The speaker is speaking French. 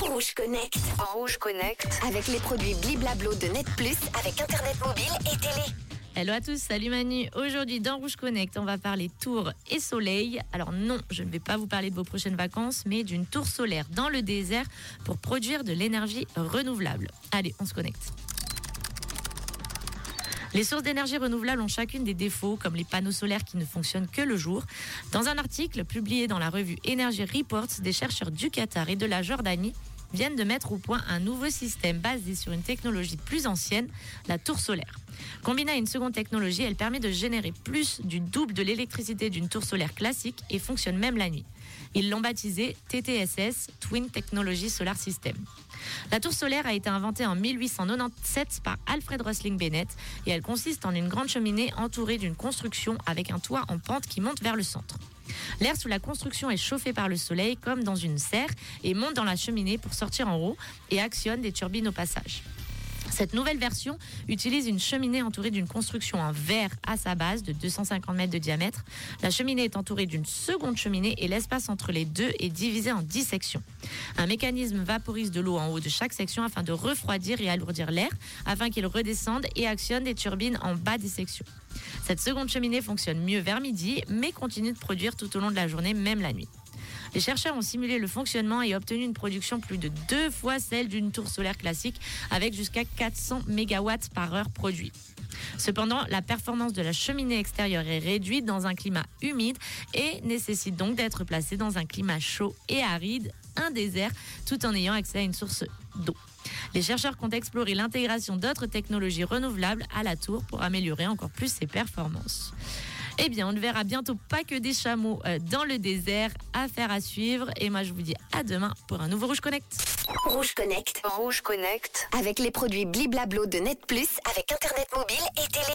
Rouge Connect. En Rouge Connect. Avec les produits Bliblablo de Net Plus avec Internet mobile et télé. Hello à tous, salut Manu. Aujourd'hui dans Rouge Connect, on va parler tour et soleil. Alors non, je ne vais pas vous parler de vos prochaines vacances, mais d'une tour solaire dans le désert pour produire de l'énergie renouvelable. Allez, on se connecte. Les sources d'énergie renouvelable ont chacune des défauts, comme les panneaux solaires qui ne fonctionnent que le jour. Dans un article publié dans la revue Energy Reports, des chercheurs du Qatar et de la Jordanie viennent de mettre au point un nouveau système basé sur une technologie plus ancienne, la tour solaire. Combinée à une seconde technologie, elle permet de générer plus du double de l'électricité d'une tour solaire classique et fonctionne même la nuit. Ils l'ont baptisé TTSS, Twin Technology Solar System. La tour solaire a été inventée en 1897 par Alfred Rosling Bennett et elle consiste en une grande cheminée entourée d'une construction avec un toit en pente qui monte vers le centre. L'air sous la construction est chauffé par le soleil comme dans une serre et monte dans la cheminée pour sortir en haut et actionne des turbines au passage. Cette nouvelle version utilise une cheminée entourée d'une construction en verre à sa base de 250 mètres de diamètre. La cheminée est entourée d'une seconde cheminée et l'espace entre les deux est divisé en 10 sections. Un mécanisme vaporise de l'eau en haut de chaque section afin de refroidir et alourdir l'air, afin qu'il redescende et actionne des turbines en bas des sections. Cette seconde cheminée fonctionne mieux vers midi, mais continue de produire tout au long de la journée, même la nuit. Les chercheurs ont simulé le fonctionnement et obtenu une production plus de deux fois celle d'une tour solaire classique, avec jusqu'à 400 MW par heure produit. Cependant, la performance de la cheminée extérieure est réduite dans un climat humide et nécessite donc d'être placée dans un climat chaud et aride, un désert, tout en ayant accès à une source d'eau. Les chercheurs comptent explorer l'intégration d'autres technologies renouvelables à la tour pour améliorer encore plus ses performances. Eh bien, on ne verra bientôt pas que des chameaux euh, dans le désert. Affaire à suivre. Et moi, je vous dis à demain pour un nouveau Rouge Connect. Rouge Connect. Rouge Connect. Avec les produits Bliblablo de Net Plus avec Internet mobile et télé.